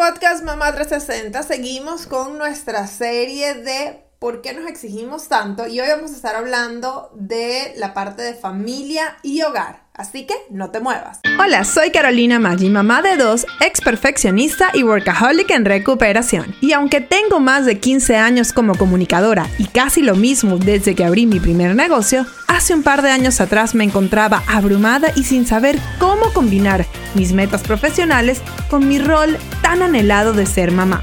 podcast Mamá 360 seguimos con nuestra serie de por qué nos exigimos tanto y hoy vamos a estar hablando de la parte de familia y hogar. Así que no te muevas. Hola, soy Carolina Maggi, mamá de dos, ex perfeccionista y workaholic en recuperación. Y aunque tengo más de 15 años como comunicadora y casi lo mismo desde que abrí mi primer negocio, hace un par de años atrás me encontraba abrumada y sin saber cómo combinar mis metas profesionales con mi rol tan anhelado de ser mamá.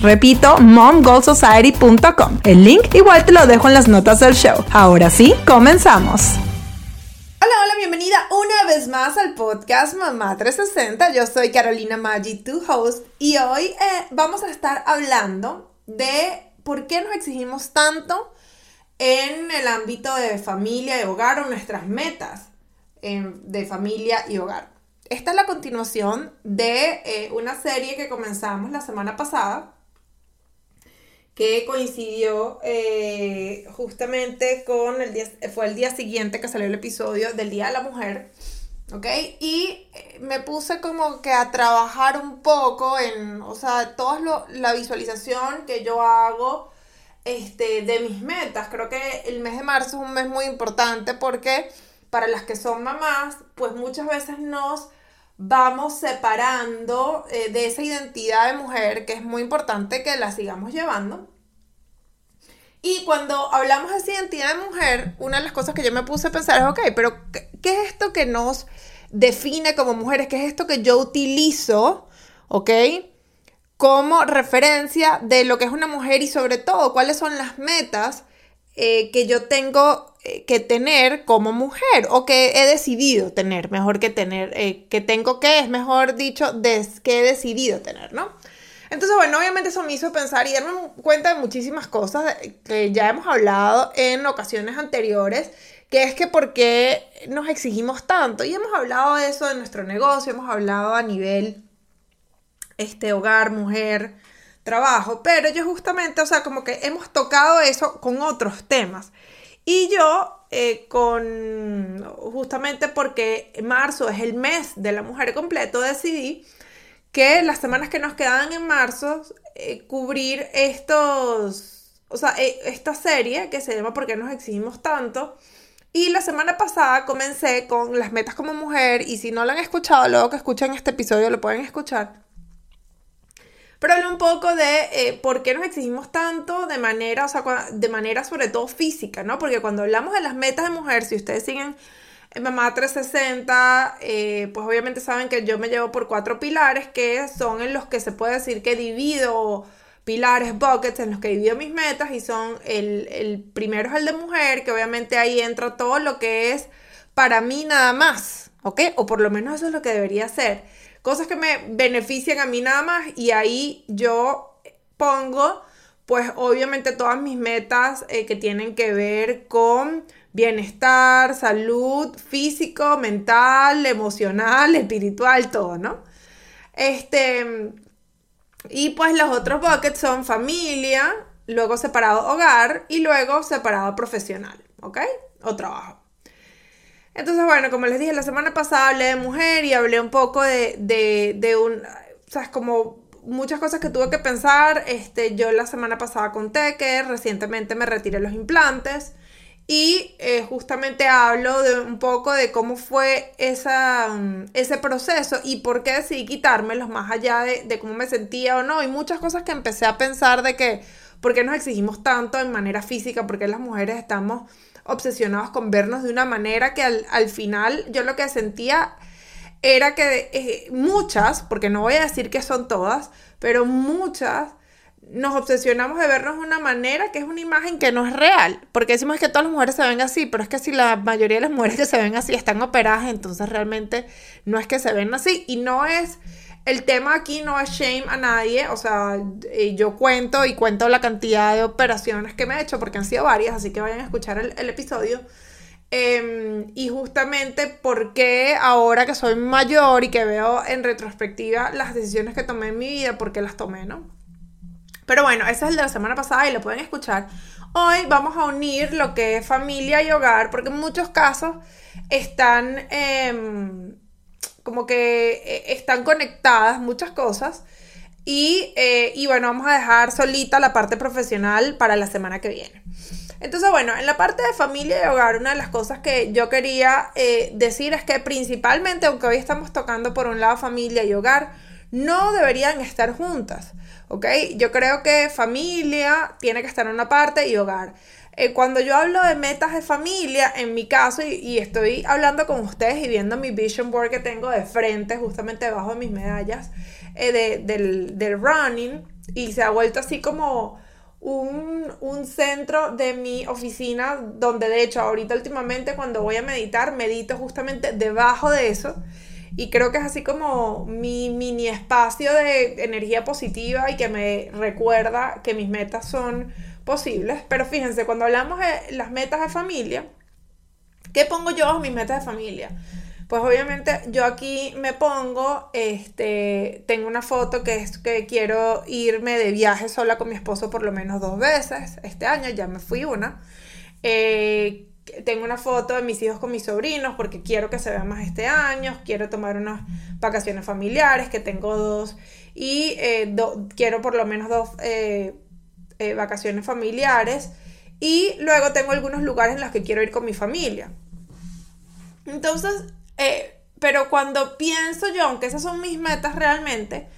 Repito, momgoalsociety.com. El link igual te lo dejo en las notas del show. Ahora sí, comenzamos. Hola, hola, bienvenida una vez más al podcast Mamá 360. Yo soy Carolina Maggi, tu host, y hoy eh, vamos a estar hablando de por qué nos exigimos tanto en el ámbito de familia y hogar o nuestras metas de familia y hogar. Esta es la continuación de eh, una serie que comenzamos la semana pasada, que coincidió eh, justamente con el día, fue el día siguiente que salió el episodio del Día de la Mujer, ¿ok? Y eh, me puse como que a trabajar un poco en, o sea, toda la visualización que yo hago este, de mis metas. Creo que el mes de marzo es un mes muy importante porque para las que son mamás, pues muchas veces nos vamos separando eh, de esa identidad de mujer que es muy importante que la sigamos llevando. Y cuando hablamos de esa identidad de mujer, una de las cosas que yo me puse a pensar es, ok, pero ¿qué, qué es esto que nos define como mujeres? ¿Qué es esto que yo utilizo, ok? Como referencia de lo que es una mujer y sobre todo cuáles son las metas eh, que yo tengo eh, que tener como mujer o que he decidido tener, mejor que tener, eh, que tengo que, es mejor dicho, des, que he decidido tener, ¿no? Entonces, bueno, obviamente eso me hizo pensar y darme cuenta de muchísimas cosas que ya hemos hablado en ocasiones anteriores, que es que por qué nos exigimos tanto. Y hemos hablado de eso en nuestro negocio, hemos hablado a nivel este hogar, mujer, trabajo, pero yo justamente, o sea, como que hemos tocado eso con otros temas. Y yo, eh, con, justamente porque marzo es el mes de la mujer completo, decidí que las semanas que nos quedaban en marzo, eh, cubrir estos, o sea, eh, esta serie que se llama ¿Por qué nos exigimos tanto? Y la semana pasada comencé con las metas como mujer y si no la han escuchado, luego que escuchan este episodio lo pueden escuchar pero habla un poco de eh, por qué nos exigimos tanto de manera, o sea, de manera sobre todo física, ¿no? Porque cuando hablamos de las metas de mujer, si ustedes siguen en Mamá 360, eh, pues obviamente saben que yo me llevo por cuatro pilares que son en los que se puede decir que divido pilares, buckets en los que divido mis metas y son el, el primero es el de mujer, que obviamente ahí entra todo lo que es para mí nada más, ¿ok? O por lo menos eso es lo que debería ser cosas que me benefician a mí nada más y ahí yo pongo pues obviamente todas mis metas eh, que tienen que ver con bienestar, salud físico, mental, emocional, espiritual, todo, ¿no? Este, y pues los otros buckets son familia, luego separado hogar y luego separado profesional, ¿ok? O trabajo. Entonces, bueno, como les dije, la semana pasada hablé de mujer y hablé un poco de, de, de un, o sea, es como muchas cosas que tuve que pensar. Este, yo la semana pasada conté que recientemente me retiré los implantes y eh, justamente hablo de un poco de cómo fue esa, ese proceso y por qué decidí quitármelos más allá de, de cómo me sentía o no. Y muchas cosas que empecé a pensar de que, ¿por qué nos exigimos tanto en manera física? ¿Por qué las mujeres estamos obsesionados con vernos de una manera que al, final yo lo que sentía era que eh, muchas, porque no voy a decir que son todas, pero muchas nos obsesionamos de vernos de una manera que es una imagen que no es real, porque decimos que todas las mujeres se ven así, pero es que si la mayoría de las mujeres que se ven así están operadas, entonces realmente no es que se ven así y no es el tema aquí no es shame a nadie, o sea, yo cuento y cuento la cantidad de operaciones que me he hecho, porque han sido varias, así que vayan a escuchar el, episodio. Em, y justamente porque ahora que soy mayor y que veo en retrospectiva las decisiones que tomé en mi vida, ¿por qué las tomé, no? Pero bueno, ese es el de la semana pasada y lo pueden escuchar. Hoy vamos a unir lo que es familia y hogar, porque en muchos casos están... Em, como que eh, están conectadas muchas cosas. Eh, y, bueno, vamos a dejar solita la parte profesional para la semana que viene. Entonces, bueno, en la parte de familia y hogar, una de las cosas que yo quería eh, decir es que principalmente, aunque hoy estamos tocando por un lado familia y hogar, no deberían estar juntas, ¿ok? Yo creo que familia tiene que estar en una parte y hogar. Eh, cuando yo hablo de metas de familia, en mi caso, y, estoy hablando con ustedes y viendo mi vision board que tengo de frente, justamente debajo de mis medallas, eh, del, running, y se ha vuelto así como un, un, centro de mi oficina, donde de hecho ahorita últimamente cuando voy a meditar, medito justamente debajo de eso. Y creo que es así como mi mini espacio de energía positiva y que me recuerda que mis metas son posibles. Pero fíjense, cuando hablamos de las metas de familia, ¿qué pongo yo en mis metas de familia? Pues obviamente yo aquí me pongo, este, tengo una foto que es que quiero irme de viaje sola con mi esposo por lo menos dos veces. Este año ya me fui una. Eh, tengo una foto de mis hijos con mis sobrinos porque quiero que se vean más este año. Quiero tomar unas vacaciones familiares, que tengo dos. Y eh, quiero por lo menos dos eh, eh, vacaciones familiares y luego tengo algunos lugares en los que quiero ir con mi familia. Entonces, eh, pero cuando pienso yo, aunque esas son mis metas realmente,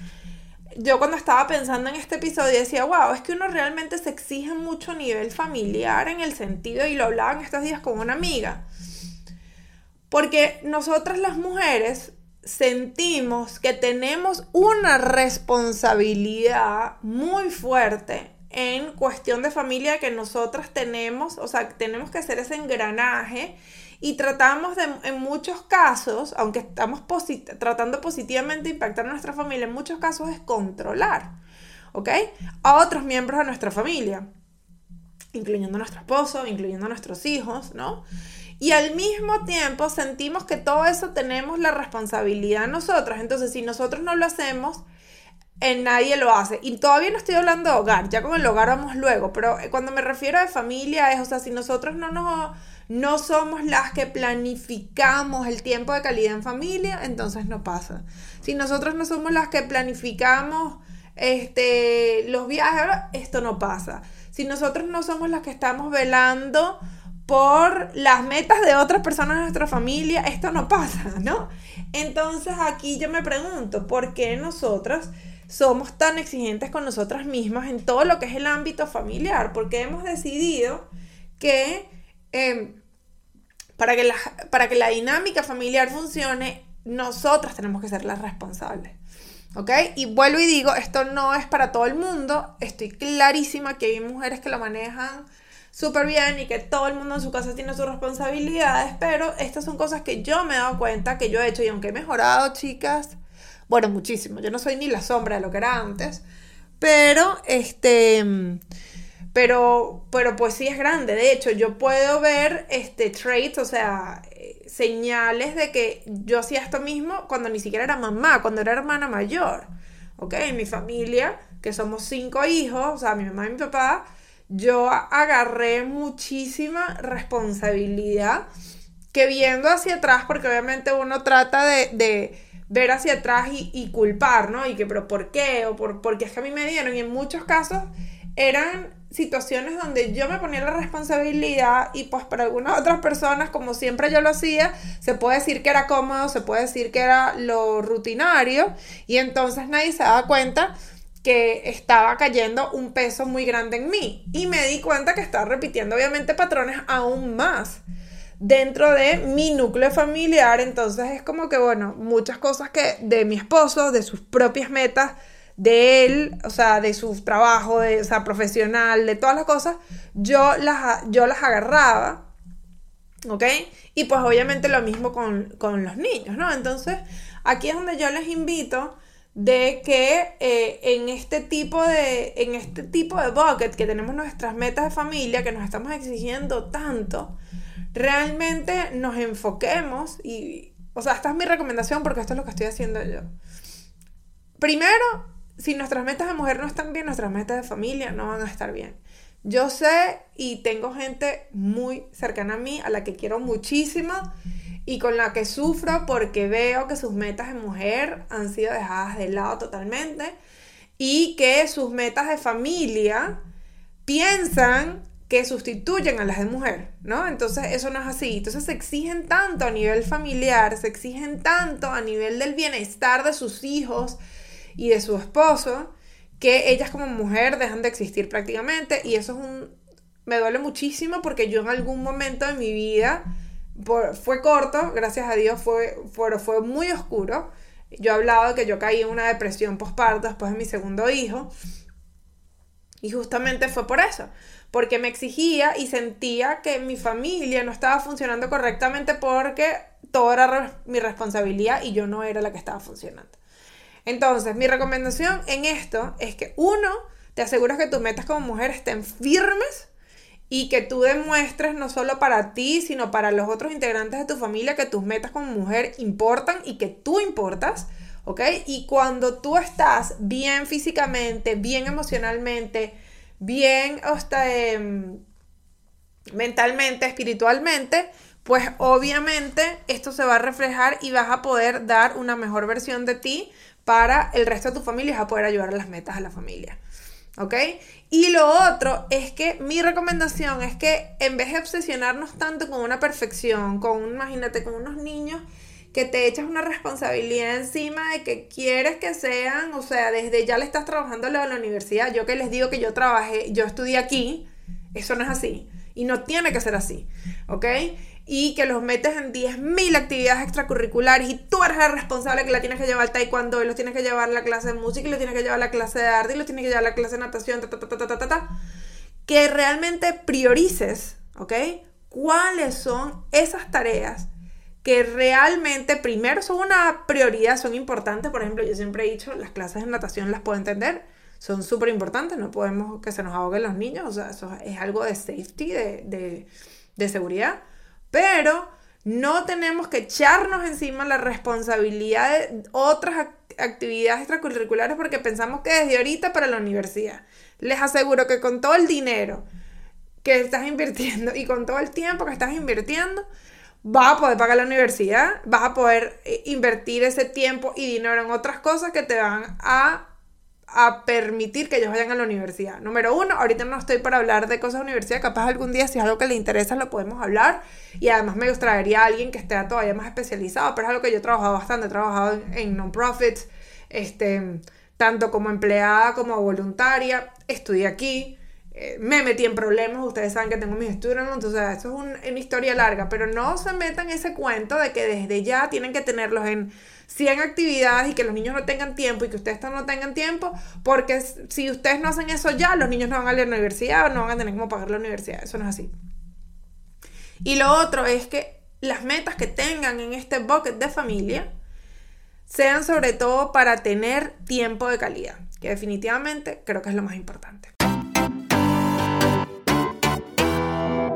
yo cuando estaba pensando en este episodio decía, wow, es que uno realmente se exige mucho a nivel familiar en el sentido, y lo hablaba en estos días con una amiga, porque nosotras las mujeres sentimos que tenemos una responsabilidad muy fuerte en cuestión de familia que nosotras tenemos, o sea, tenemos que hacer ese engranaje y tratamos de, en muchos casos, aunque estamos tratando positivamente de impactar a nuestra familia, en muchos casos es controlar, ¿ok? A otros miembros de nuestra familia, incluyendo a nuestro esposo, incluyendo a nuestros hijos, ¿no? Y al mismo tiempo sentimos que todo eso tenemos la responsabilidad nosotros. Entonces, si nosotros no lo hacemos, en nadie lo hace. Y todavía no estoy hablando de hogar, ya con el hogar vamos luego, pero eh, cuando me refiero a familia es, o sea, si nosotros no nos no somos las que planificamos el tiempo de calidad en familia, entonces no pasa. Si nosotros no somos las que planificamos este, los viajes, esto no pasa. Si nosotros no somos las que estamos velando por las metas de otras personas de nuestra familia, esto no pasa, ¿no? Entonces aquí yo me pregunto, ¿por qué nosotros somos tan exigentes con nosotras mismas en todo lo que es el ámbito familiar, porque hemos decidido que em, para, que la, para que la dinámica familiar funcione, nosotras tenemos que ser las responsables. ¿Ok? Y vuelvo y digo, esto no es para todo el mundo, estoy clarísima que hay mujeres que lo manejan súper bien y que todo el mundo en su casa tiene sus responsabilidades, pero estas son cosas que yo me he dado cuenta que yo he hecho y aunque he mejorado, chicas, bueno, muchísimo. Yo no soy ni la sombra de lo que era antes. Pero, este, pero, pero pues sí es grande. De hecho, yo puedo ver, este, traits, o sea, eh, señales de que yo hacía esto mismo cuando ni siquiera era mamá, cuando era hermana mayor. ¿Ok? En mi familia, que somos cinco hijos, o sea, mi mamá y mi papá, yo agarré muchísima responsabilidad que viendo hacia atrás, porque obviamente uno trata de, ver hacia atrás y, culpar, ¿no? Y que, pero ¿por qué? O por, porque es que a mí me dieron. Y en muchos casos eran situaciones donde yo me ponía la responsabilidad y pues para algunas otras personas, como siempre yo lo hacía, se puede decir que era cómodo, se puede decir que era lo rutinario y entonces nadie se daba cuenta que estaba cayendo un peso muy grande en mí y me di cuenta que estaba repitiendo obviamente patrones aún más dentro de mi núcleo familiar, entonces es como que bueno, muchas cosas que de mi esposo, de sus propias metas, de él, o sea, de su trabajo, de, o sea, profesional, de todas las cosas, yo las, yo las agarraba, ¿ok? Y pues obviamente lo mismo con, los niños, ¿no? Entonces, aquí es donde yo les invito de que eh, en este tipo de en este tipo de bucket que tenemos nuestras metas de familia que nos estamos exigiendo tanto realmente nos enfoquemos y o sea esta es mi recomendación porque esto es lo que estoy haciendo yo primero si nuestras metas de mujer no están bien, nuestras metas de familia no van a estar bien. Yo sé y tengo gente muy cercana a mí, a la que quiero muchísimo y con la que sufro porque veo que sus metas de mujer han sido dejadas de lado totalmente y que sus metas de familia piensan que sustituyen a las de mujer, ¿no? Entonces eso no es así. Entonces se exigen tanto a nivel familiar, se exigen tanto a nivel del bienestar de sus hijos, y de su esposo, que ellas como mujer dejan de existir prácticamente y eso es un... me duele muchísimo porque yo en algún momento de mi vida, fue corto, gracias a Dios fue, fue, fue muy oscuro, yo he hablado de que yo caí en una depresión postparto después de mi segundo hijo y justamente fue por eso, porque me exigía y sentía que mi familia no estaba funcionando correctamente porque todo era mi responsabilidad y yo no era la que estaba funcionando. Entonces, mi recomendación en esto es que uno, te aseguras que tus metas como mujer estén firmes y que tú demuestres no solo para ti, sino para los otros integrantes de tu familia que tus metas como mujer importan y que tú importas, ¿ok? Y cuando tú estás bien físicamente, bien emocionalmente, bien hasta, em, mentalmente, espiritualmente, pues obviamente esto se va a reflejar y vas a poder dar una mejor versión de ti para el resto de tu familia y a poder ayudar a las metas de la familia. ¿Ok? Y lo otro es que mi recomendación es que en vez de obsesionarnos tanto con una perfección, con, imagínate, con unos niños que te echas una responsabilidad encima de que quieres que sean, o sea, desde ya le estás trabajando lo la universidad. Yo que les digo que yo trabajé, yo estudié aquí, eso no es así. Y no tiene que ser así, ¿ok? y que los metes en 10.000 actividades extracurriculares y tú eres la responsable que la tienes que llevar al taekwondo y los tienes que llevar a la clase de música y los tienes que llevar a la clase de arte y los tienes que llevar a la clase de natación, ta, ta, ta, ta, ta, ta, que realmente priorices, ¿ok? ¿Cuáles son esas tareas que realmente primero son una prioridad, son importantes? Por ejemplo, yo siempre he dicho, las clases de natación las puedo entender, son súper importantes, no podemos que se nos ahoguen los niños, o sea, eso es algo de safety, de, de, de seguridad pero no tenemos que echarnos encima la responsabilidad de otras actividades extracurriculares porque pensamos que desde ahorita para la universidad. Les aseguro que con todo el dinero que estás invirtiendo y con todo el tiempo que estás invirtiendo, vas a poder pagar la universidad, vas a poder eh, invertir ese tiempo y dinero en otras cosas que te van a a permitir que ellos vayan a la universidad. Número uno, ahorita no estoy para hablar de cosas de universidad, capaz algún día si es algo que le interesa lo podemos hablar y además me gustaría alguien que esté todavía más especializado, pero es algo que yo he trabajado bastante, he trabajado en, non-profits, este, tanto como empleada como voluntaria, estudié aquí, me metí en problemas, ustedes saben que tengo mis estudios, entonces eso es una historia larga, pero no se metan ese cuento de que desde ya tienen que tenerlos en 100 actividades y que los niños no tengan tiempo y que ustedes no tengan tiempo, porque si ustedes no hacen eso ya, los niños no van a la universidad o no van a tener cómo pagar la universidad. Eso no es así. Y lo otro es que las metas que tengan en este bucket de familia sean sobre todo para tener tiempo de calidad, que definitivamente creo que es lo más importante.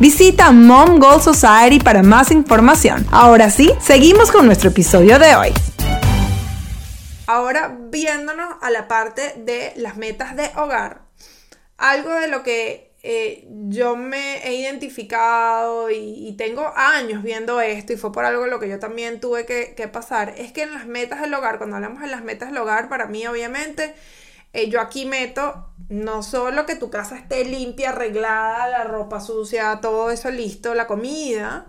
Visita Mom Goal Society para más información. Ahora sí, seguimos con nuestro episodio de hoy. Ahora viéndonos a la parte de las metas de hogar, algo de lo que eh, yo me he identificado y, tengo años viendo esto y fue por algo lo que yo también tuve que, que pasar, es que en las metas del hogar, cuando hablamos de las metas del hogar, para mí obviamente eh, yo aquí meto no solo que tu casa esté limpia, arreglada, la ropa sucia, todo eso listo, la comida,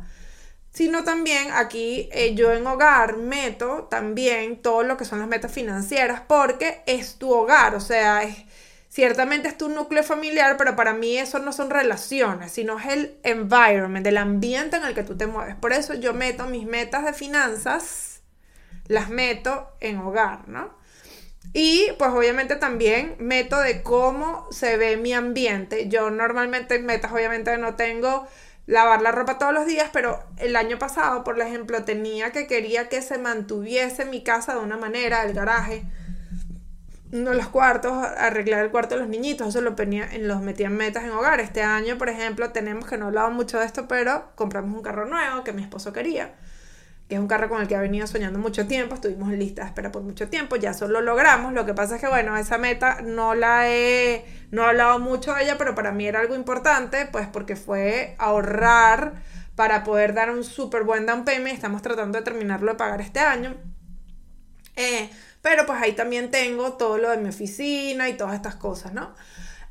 sino también aquí eh, yo en hogar meto también todo lo que son las metas financieras porque es tu hogar, o sea, ciertamente es tu núcleo familiar, pero para mí eso no son relaciones, sino es el environment, el ambiente en el que tú te mueves. Por eso yo meto mis metas de finanzas, las meto en hogar, ¿no? Y pues obviamente también meto de cómo se ve mi ambiente. Yo normalmente metas obviamente no tengo lavar la ropa todos los días, pero el año pasado, por ejemplo, tenía que quería que se mantuviese mi casa de una manera, el garaje, uno de los cuartos, arreglar el cuarto de los niñitos, eso lo, ponía, los metía en metas en hogar. Este año, por ejemplo, tenemos que no hablaba mucho de esto, pero compramos un carro nuevo que mi esposo quería que es un carro con el que ha venido soñando mucho tiempo, estuvimos en lista de espera por mucho tiempo, ya solo lo logramos, lo que pasa es que bueno, esa meta no la he, no he hablado mucho de ella, pero para mí era algo importante, pues porque fue ahorrar para poder dar un súper buen down payment, estamos tratando de terminarlo de pagar este año, eh, pero pues ahí también tengo todo lo de mi oficina y todas estas cosas, ¿no?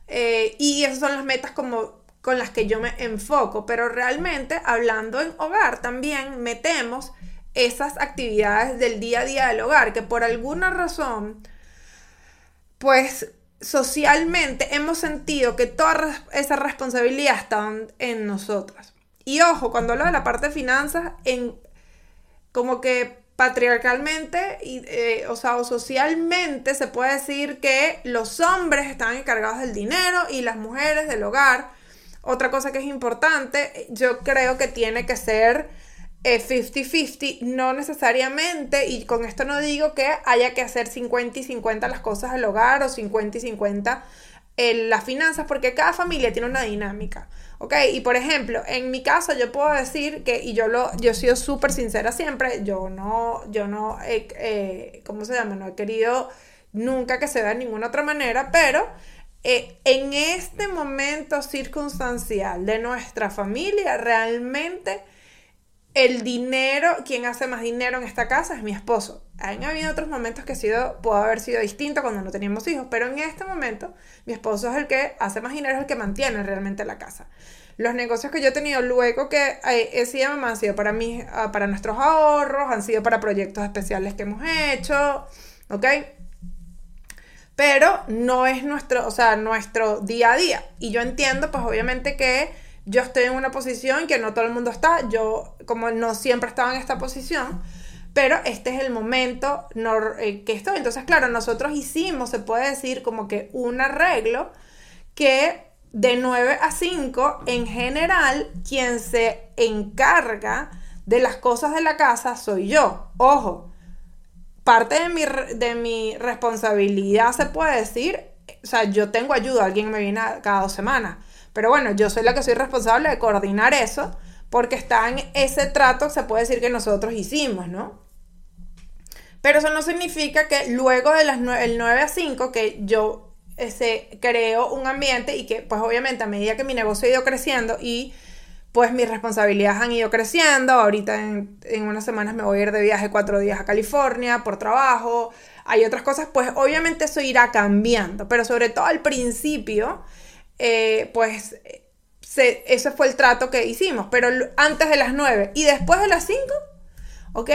Eh, y esas son las metas como con las que yo me enfoco, pero realmente hablando en hogar también metemos esas actividades del día a día del hogar, que por alguna razón, pues socialmente hemos sentido que toda esa responsabilidad está en nosotras. Y ojo, cuando hablo de la parte de finanzas, en como que patriarcalmente, eh, o sea, o socialmente se puede decir que los hombres están encargados del dinero y las mujeres del hogar. Otra cosa que es importante, yo creo que tiene que ser 50-50, eh, no necesariamente, y con esto no digo que haya que hacer 50 y 50 las cosas del hogar o 50 y 50 en las finanzas, porque cada familia tiene una dinámica. ¿Ok? Y por ejemplo, en mi caso yo puedo decir que, y yo lo, yo he sido súper sincera siempre, yo no, yo no, eh, ¿cómo se llama? No he querido nunca que se vea de ninguna otra manera, pero eh, en este momento circunstancial de nuestra familia, realmente el dinero, quien hace más dinero en esta casa es mi esposo. Han habido otros momentos que ha sido, pudo haber sido distinto cuando no teníamos hijos, pero en este momento mi esposo es el que hace más dinero, es el que mantiene realmente la casa. Los negocios que yo he tenido luego que eh, he sido mamá han sido para mí, ah, para nuestros ahorros, han sido para proyectos especiales que hemos hecho, ¿ok? Pero no es nuestro, o sea, nuestro día a día. Y yo entiendo, pues obviamente que yo estoy en una posición que no todo el mundo está, yo como no siempre estaba en esta posición, pero este es el momento eh, que estoy. Entonces, claro, nosotros hicimos, se puede decir, como que un arreglo que de 9 a 5, en general, quien se encarga de las cosas de la casa soy yo. Ojo, parte de mi, de mi responsabilidad se puede decir, o sea, yo tengo ayuda, alguien me viene cada dos semanas pero bueno, yo soy la que soy responsable de coordinar eso, porque está en ese trato, se puede decir que nosotros hicimos, ¿no? Pero eso no significa que luego de las 9, el 9 a 5, que yo ese, creo un ambiente y que pues obviamente a medida que mi negocio ha ido creciendo y pues mis responsabilidades han ido creciendo, ahorita en, en unas semanas me voy a ir de viaje cuatro días a California por trabajo, hay otras cosas, pues obviamente eso irá cambiando, pero sobre todo al principio eh, pues ese fue el trato que hicimos, pero antes de las 9 y después de las 5, ¿ok?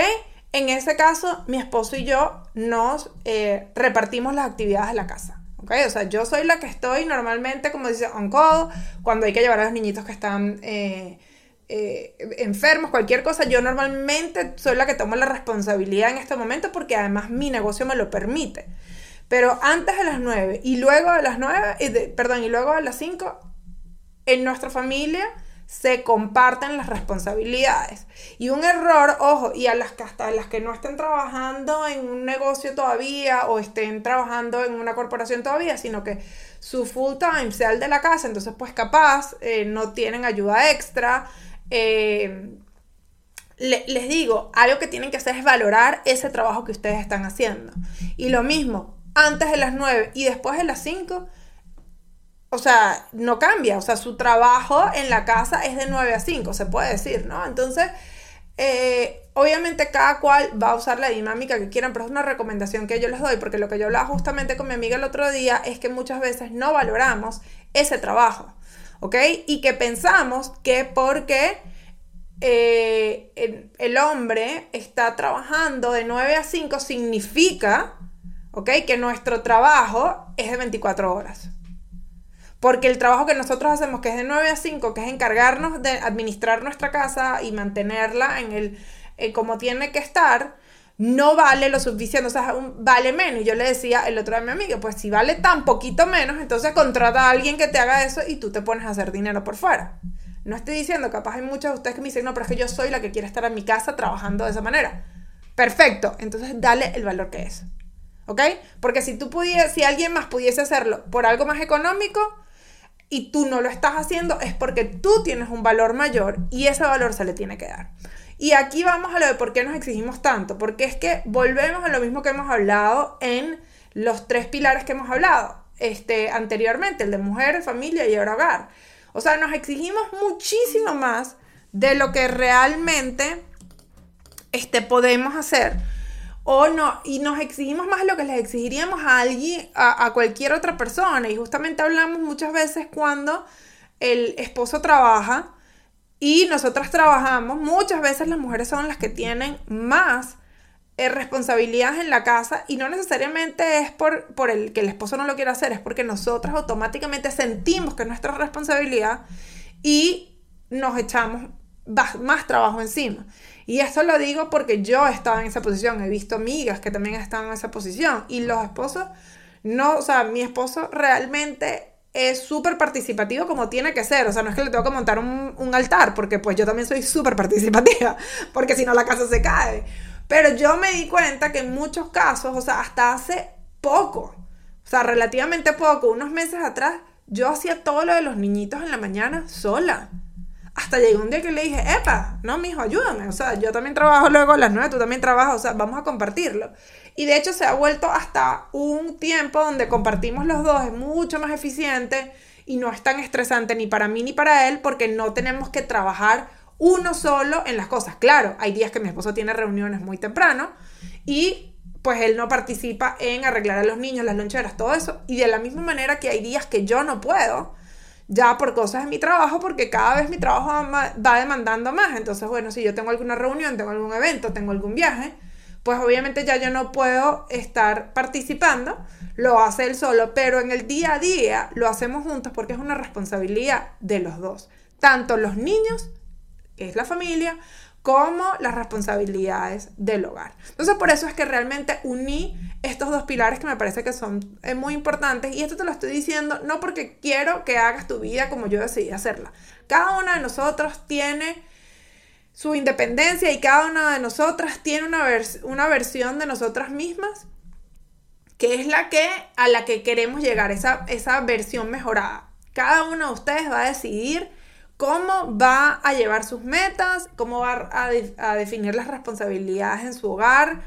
En ese caso, mi esposo y yo nos eh, repartimos las actividades de la casa. ¿ok? O sea, yo soy la que estoy normalmente, como dice, on call, cuando hay que llevar a los niñitos que están eh, enfermos, cualquier cosa, yo normalmente soy la que toma la responsabilidad en este momento porque además mi negocio me lo permite. Pero antes de las 9 y luego de las 9, perdón, y luego de las 5, en nuestra familia se comparten las responsabilidades. Y un error, ojo, y a las que hasta las que no estén trabajando en un negocio todavía o estén trabajando en una corporación todavía, sino que su full time sea el de la casa, entonces pues capaz eh, no tienen ayuda extra. Eh, les digo, algo que tienen que hacer es valorar ese trabajo que ustedes están haciendo. Y lo mismo, antes de las 9 y después de las 5, o sea, no cambia, o sea, su trabajo en la casa es de 9 a 5, se puede decir, ¿no? Entonces, eh, obviamente cada cual va a usar la dinámica que quieran, pero es una recomendación que yo les doy, porque lo que yo hablaba justamente con mi amiga el otro día es que muchas veces no valoramos ese trabajo, ¿ok? Y que pensamos que porque eh, el, el hombre está trabajando de 9 a 5 significa, ¿ok? Que nuestro trabajo es de 24 horas. Porque el trabajo que nosotros hacemos, que es de 9 a 5, que es encargarnos de administrar nuestra casa y mantenerla en el eh, como tiene que estar, no vale lo suficiente, o sea, vale menos. Y yo le decía el otro día a mi amiga, pues si vale tan poquito menos, entonces contrata a alguien que te haga eso y tú te pones a hacer dinero por fuera. No estoy diciendo, capaz hay muchos de ustedes que me dicen, no, pero es que yo soy la que quiere estar en mi casa trabajando de esa manera. Perfecto, entonces dale el valor que es. ¿Ok? Porque si tú si alguien más pudiese hacerlo por algo más económico, y tú no lo estás haciendo, es porque tú tienes un valor mayor y ese valor se le tiene que dar. Y aquí vamos a lo de por qué nos exigimos tanto, porque es que volvemos a lo mismo que hemos hablado en los tres pilares que hemos hablado este, anteriormente, el de mujer, familia y ahora hogar. O sea, nos exigimos muchísimo más de lo que realmente este, podemos hacer o no, y nos exigimos más lo que les exigiríamos a alguien, a, cualquier otra persona. Y justamente hablamos muchas veces cuando el esposo trabaja y nosotras trabajamos, muchas veces las mujeres son las que tienen más eh, responsabilidades en la casa y no necesariamente es por, por el que el esposo no lo quiera hacer, es porque nosotras automáticamente sentimos que es nuestra responsabilidad y nos echamos más trabajo encima. Y esto lo digo porque yo estaba en esa posición, he visto amigas que también están en esa posición y los esposos, no, o sea, mi esposo realmente es súper participativo como tiene que ser, o sea, no es que le tengo que montar un, un altar, porque pues yo también soy súper participativa, porque si no la casa se cae. Pero yo me di cuenta que en muchos casos, o sea, hasta hace poco, o sea, relativamente poco, unos meses atrás, yo hacía todo lo de los niñitos en la mañana sola. Hasta llegó un día que le dije, epa, no, mijo, ayúdame. O sea, yo también trabajo luego a las nueve, tú también trabajas, o sea, vamos a compartirlo. Y de hecho se ha vuelto hasta un tiempo donde compartimos los dos, es mucho más eficiente y no es tan estresante ni para mí ni para él porque no tenemos que trabajar uno solo en las cosas. Claro, hay días que mi esposo tiene reuniones muy temprano y pues él no participa en arreglar a los niños, las loncheras, todo eso. Y de la misma manera que hay días que yo no puedo ya por cosas de mi trabajo, porque cada vez mi trabajo va demandando más. Entonces, bueno, si yo tengo alguna reunión, tengo algún evento, tengo algún viaje, pues obviamente ya yo no puedo estar participando, lo hace él solo, pero en el día a día lo hacemos juntos porque es una responsabilidad de los dos, tanto los niños, que es la familia, como las responsabilidades del hogar. Entonces, por eso es que realmente uní estos dos pilares que me parece que son eh, muy importantes. Y esto te lo estoy diciendo no porque quiero que hagas tu vida como yo decidí hacerla. Cada una de nosotros tiene su independencia y cada una de nosotras tiene una, una versión de nosotras mismas que es la que a la que queremos llegar, esa, esa versión mejorada. Cada uno de ustedes va a decidir cómo va a llevar sus metas, cómo va a, definir las responsabilidades en su hogar,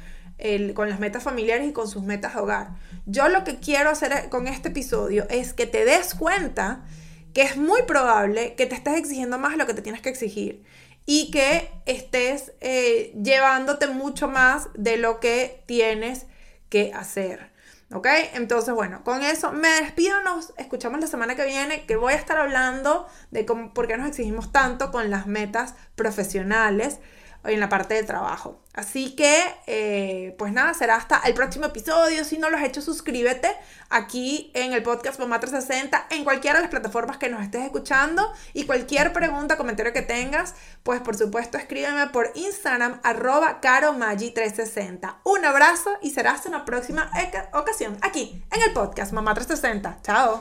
con las metas familiares y con sus metas de hogar. Yo lo que quiero hacer con este episodio es que te des cuenta que es muy probable que te estés exigiendo más lo que te tienes que exigir y que estés eh, llevándote mucho más de lo que tienes que hacer. ¿Ok? Entonces, bueno, con eso me despido, nos escuchamos la semana que viene, que voy a estar hablando de cómo, por qué nos exigimos tanto con las metas profesionales. En la parte de trabajo. Así que, eh, pues nada, será hasta el próximo episodio. Si no lo has hecho, suscríbete aquí en el podcast Mamá 360, en cualquiera de las plataformas que nos estés escuchando. Y cualquier pregunta, comentario que tengas, pues por supuesto escríbeme por Instagram, arroba caromagi360. Un abrazo y será hasta una próxima ocasión aquí en el podcast Mamá 360. Chao.